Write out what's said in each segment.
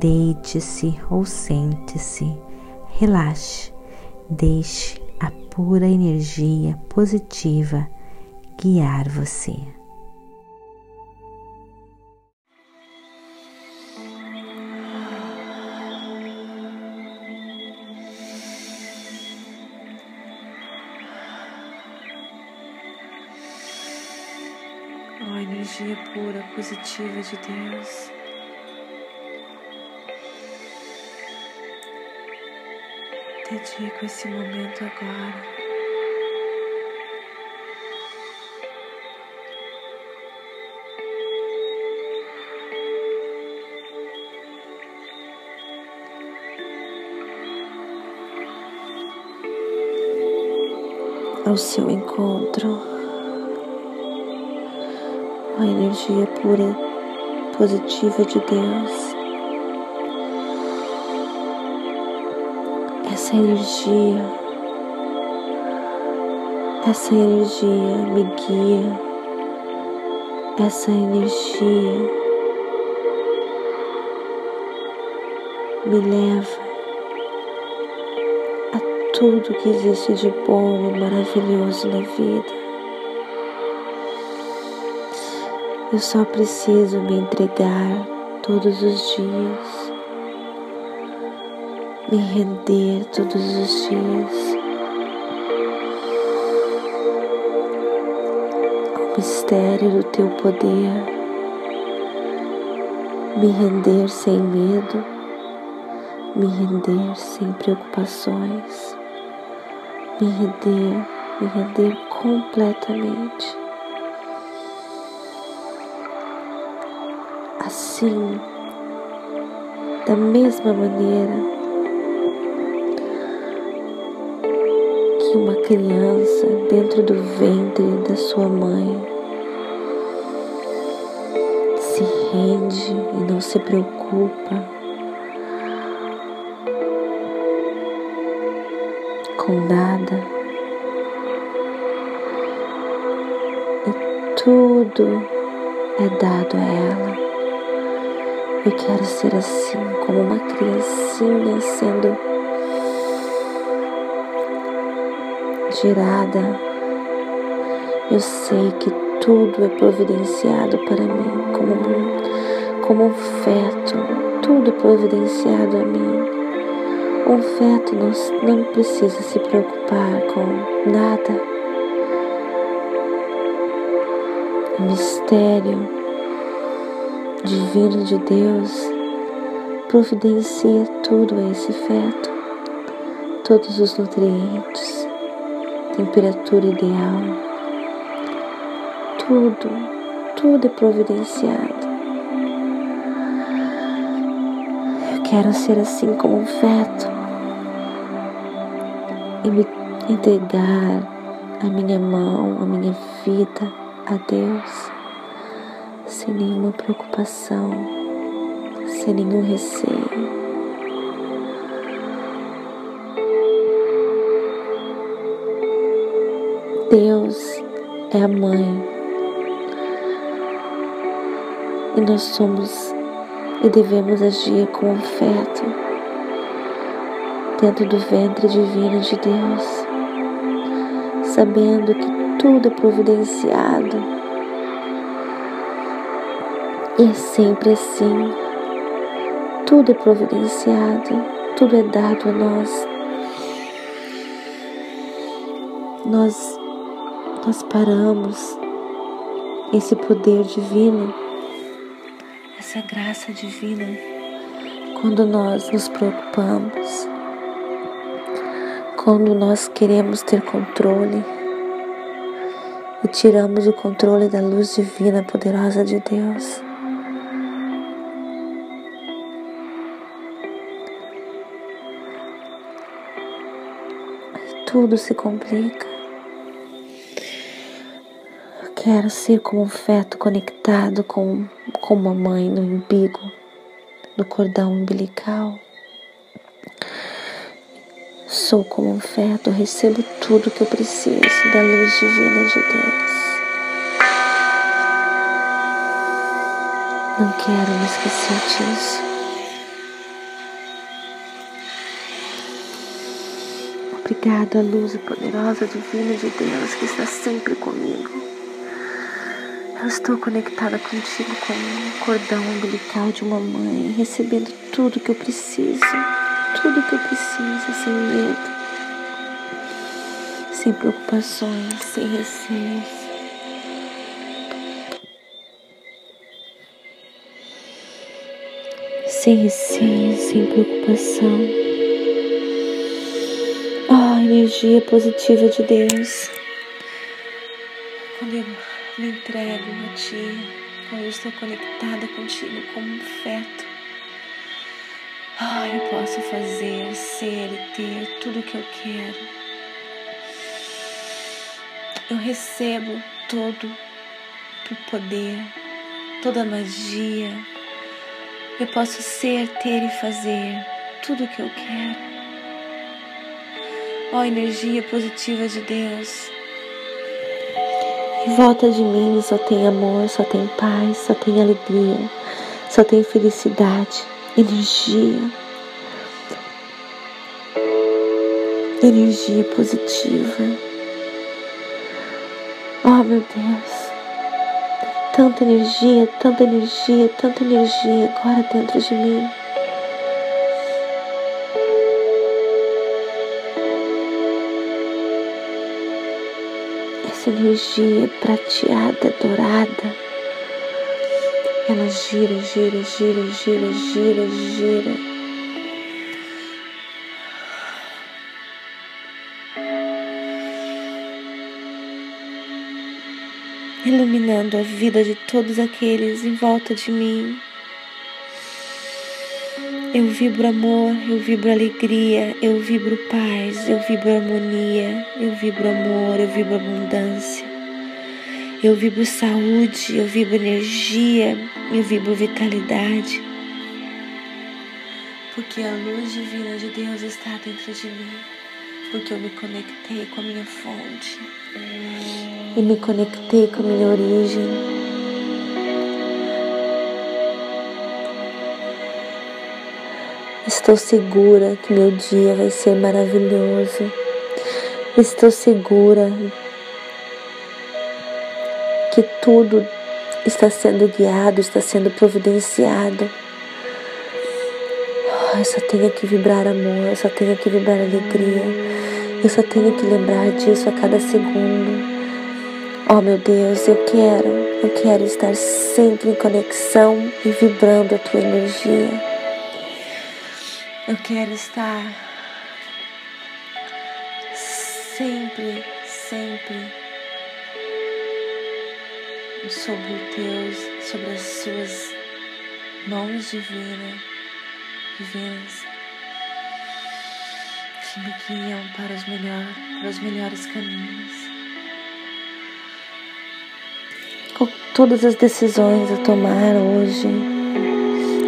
Deite-se ou sente-se, relaxe, deixe a pura energia positiva guiar você. Energia pura, positiva de Deus. Dedico esse momento agora. Ao seu encontro, a energia pura, positiva de Deus. Essa energia, essa energia me guia, essa energia me leva a tudo que existe de bom e maravilhoso na vida. Eu só preciso me entregar todos os dias me render todos os dias. Ao mistério do teu poder, me render sem medo, me render sem preocupações, me render, me render completamente. Assim, da mesma maneira, que uma criança dentro do ventre da sua mãe se rende e não se preocupa com nada e tudo é dado a ela. Eu quero ser assim, como uma criancinha sendo gerada, eu sei que tudo é providenciado para mim, como um, como um feto, tudo é providenciado a mim. Um feto não, não precisa se preocupar com nada. O mistério divino de Deus providencia tudo a esse feto, todos os nutrientes temperatura ideal. Tudo, tudo é providenciado. Eu quero ser assim como um feto e me entregar a minha mão, a minha vida a Deus sem nenhuma preocupação, sem nenhum receio. Deus é a mãe e nós somos e devemos agir com afeto dentro do ventre divino de Deus, sabendo que tudo é providenciado e é sempre assim. Tudo é providenciado, tudo é dado a nós. Nós nós paramos esse poder divino, essa graça divina, quando nós nos preocupamos, quando nós queremos ter controle e tiramos o controle da luz divina poderosa de Deus. Tudo se complica. Quero ser como um feto conectado com, com uma mãe no umbigo, no cordão umbilical. Sou como um feto, recebo tudo que eu preciso da luz divina de Deus. Não quero me esquecer disso. Obrigada, luz poderosa divina de Deus que está sempre comigo. Eu estou conectada contigo como um cordão umbilical de uma mãe, recebendo tudo que eu preciso, tudo que eu preciso, sem medo, sem preocupações, sem receios. Sem receio, sem preocupação energia positiva de Deus. Entrego a Ti, quando eu estou conectada contigo como um feto, ah, eu posso fazer, ser e ter tudo o que eu quero. Eu recebo todo o poder, toda a magia. Eu posso ser, ter e fazer tudo o que eu quero. Ó oh, energia positiva de Deus. Volta de mim só tem amor, só tem paz, só tem alegria, só tem felicidade, energia. Energia positiva. Oh meu Deus. Tanta energia, tanta energia, tanta energia agora dentro de mim. Essa energia prateada, dourada. Ela gira, gira, gira, gira, gira, gira. Iluminando a vida de todos aqueles em volta de mim. Eu vibro amor, eu vibro alegria, eu vibro paz, eu vibro harmonia, eu vibro amor, eu vibro abundância. Eu vibro saúde, eu vibro energia, eu vibro vitalidade. Porque a luz divina de Deus está dentro de mim. Porque eu me conectei com a minha fonte. E me conectei com a minha origem. Estou segura que meu dia vai ser maravilhoso. Estou segura que tudo está sendo guiado, está sendo providenciado. Oh, eu só tenho que vibrar amor, eu só tenho que vibrar alegria. Eu só tenho que lembrar disso a cada segundo. Oh meu Deus, eu quero, eu quero estar sempre em conexão e vibrando a tua energia. Eu quero estar sempre, sempre sobre o Deus, sobre as suas mãos divinas, divinas que me guiam para os, melhor, para os melhores caminhos. Com todas as decisões a tomar hoje,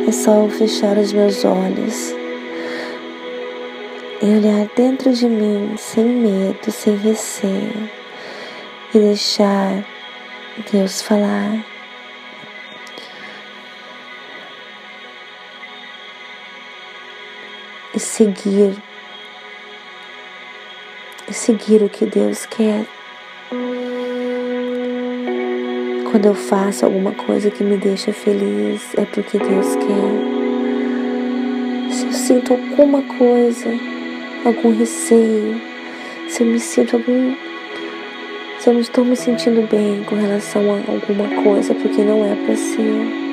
é só fechar os meus olhos e olhar dentro de mim sem medo, sem receio e deixar Deus falar. E seguir, e seguir o que Deus quer. Quando eu faço alguma coisa que me deixa feliz, é porque Deus quer. Se eu sinto alguma coisa algum receio, se eu me sinto algum. Se eu não estou me sentindo bem com relação a alguma coisa, porque não é para ser.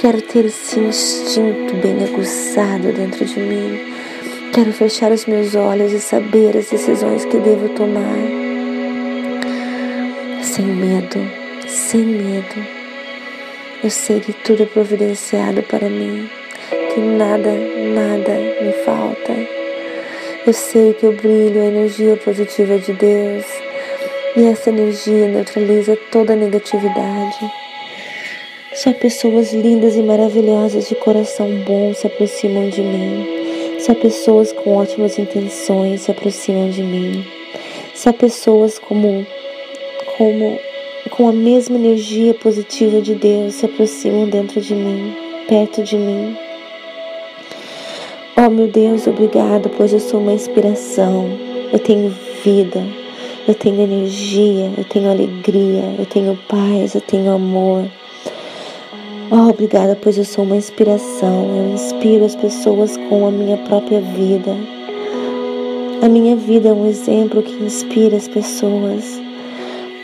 Quero ter esse instinto bem aguçado dentro de mim. Quero fechar os meus olhos e saber as decisões que devo tomar. Sem medo, sem medo. Eu sei que tudo é providenciado para mim, que nada, nada me falta Eu sei que eu brilho a energia positiva de Deus e essa energia neutraliza toda a negatividade. Só pessoas lindas e maravilhosas de coração bom se aproximam de mim. Só pessoas com ótimas intenções se aproximam de mim. Só pessoas como como com a mesma energia positiva de Deus se aproximam dentro de mim, perto de mim. Oh meu Deus, obrigado, pois eu sou uma inspiração. Eu tenho vida, eu tenho energia, eu tenho alegria, eu tenho paz, eu tenho amor. Oh, obrigada, pois eu sou uma inspiração. Eu inspiro as pessoas com a minha própria vida. A minha vida é um exemplo que inspira as pessoas.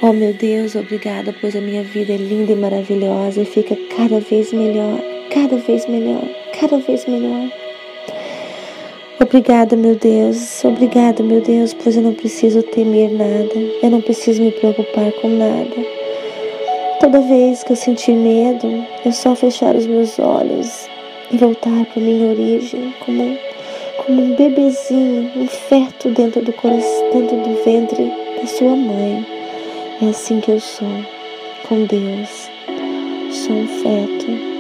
Oh, meu Deus, obrigada, pois a minha vida é linda e maravilhosa e fica cada vez melhor, cada vez melhor, cada vez melhor. Obrigada, meu Deus, obrigada, meu Deus, pois eu não preciso temer nada, eu não preciso me preocupar com nada. Toda vez que eu sentir medo, é só fechar os meus olhos e voltar para minha origem como, como um bebezinho, um feto dentro do coração, dentro do ventre da sua mãe. É assim que eu sou com Deus. Sou um feto.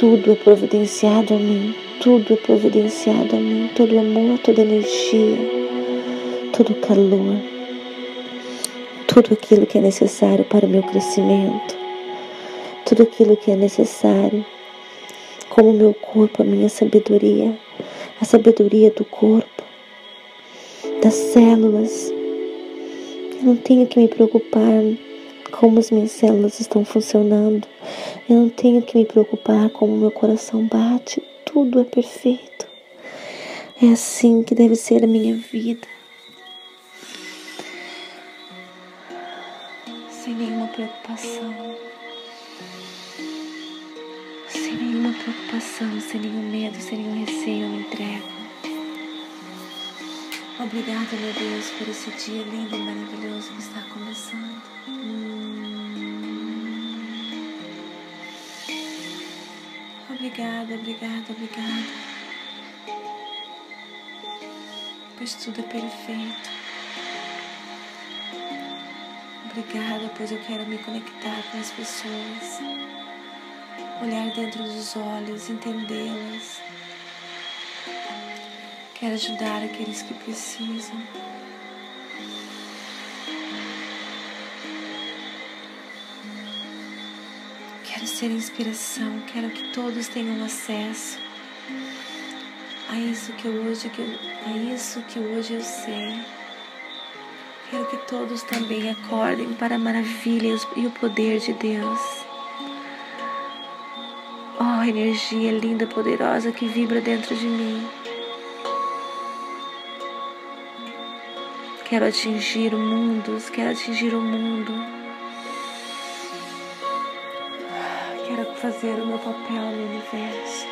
Tudo é providenciado a mim. Tudo é providenciado a mim. Todo amor, toda energia, todo calor tudo aquilo que é necessário para o meu crescimento, tudo aquilo que é necessário, como o meu corpo, a minha sabedoria, a sabedoria do corpo, das células. Eu não tenho que me preocupar como as minhas células estão funcionando. Eu não tenho que me preocupar como meu coração bate. Tudo é perfeito. É assim que deve ser a minha vida. sem nenhuma preocupação, sem nenhuma preocupação, sem nenhum medo, sem nenhum receio, eu me entrego. Obrigada, meu Deus, por esse dia lindo e maravilhoso que está começando. Obrigada, obrigada, obrigada. Pois tudo é perfeito. Obrigada, pois eu quero me conectar com as pessoas, olhar dentro dos olhos, entendê-las. Quero ajudar aqueles que precisam. Ser inspiração, quero que todos tenham acesso a isso que hoje a isso que hoje eu sei. Quero que todos também acordem para a maravilha e o poder de Deus. Oh, energia linda, poderosa que vibra dentro de mim. Quero atingir mundos, quero atingir o mundo. Fazer o meu papel no universo.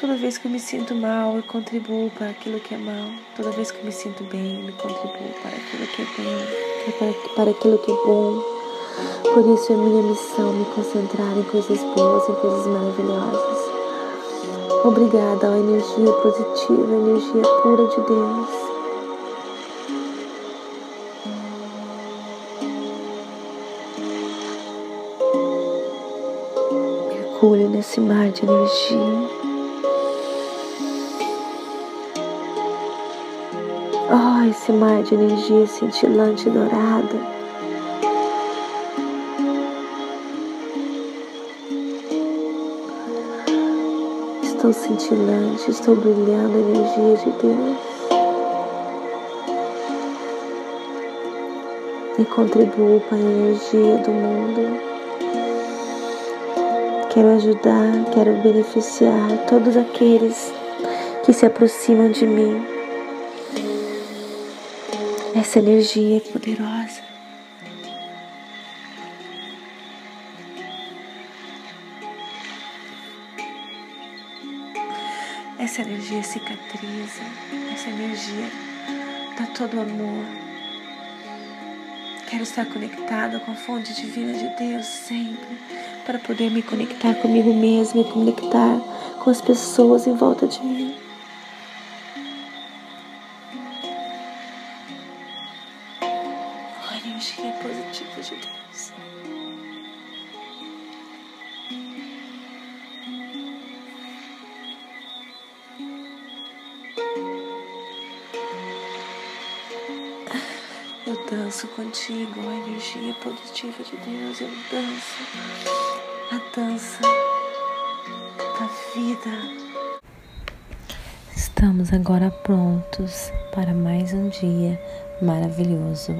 Toda vez que eu me sinto mal, eu contribuo para aquilo que é mal. Toda vez que eu me sinto bem, eu contribuo para aquilo que é bem, para, para aquilo que é bom. Por isso é minha missão me concentrar em coisas boas, em coisas maravilhosas. Obrigada à energia positiva, energia pura de Deus. Mergulho nesse mar de energia. Oh, esse mar de energia cintilante dourada. Estou cintilante, estou brilhando a energia de Deus. E contribuo para a energia do mundo. Quero ajudar, quero beneficiar todos aqueles que se aproximam de mim essa energia é poderosa. Essa energia cicatriza, essa energia dá todo amor. Quero estar conectada com a fonte divina de Deus sempre, para poder me conectar comigo mesma e conectar com as pessoas em volta de mim. A energia positiva de Deus. Danço contigo, a energia positiva de Deus. Eu danço a dança da vida. Estamos agora prontos para mais um dia maravilhoso.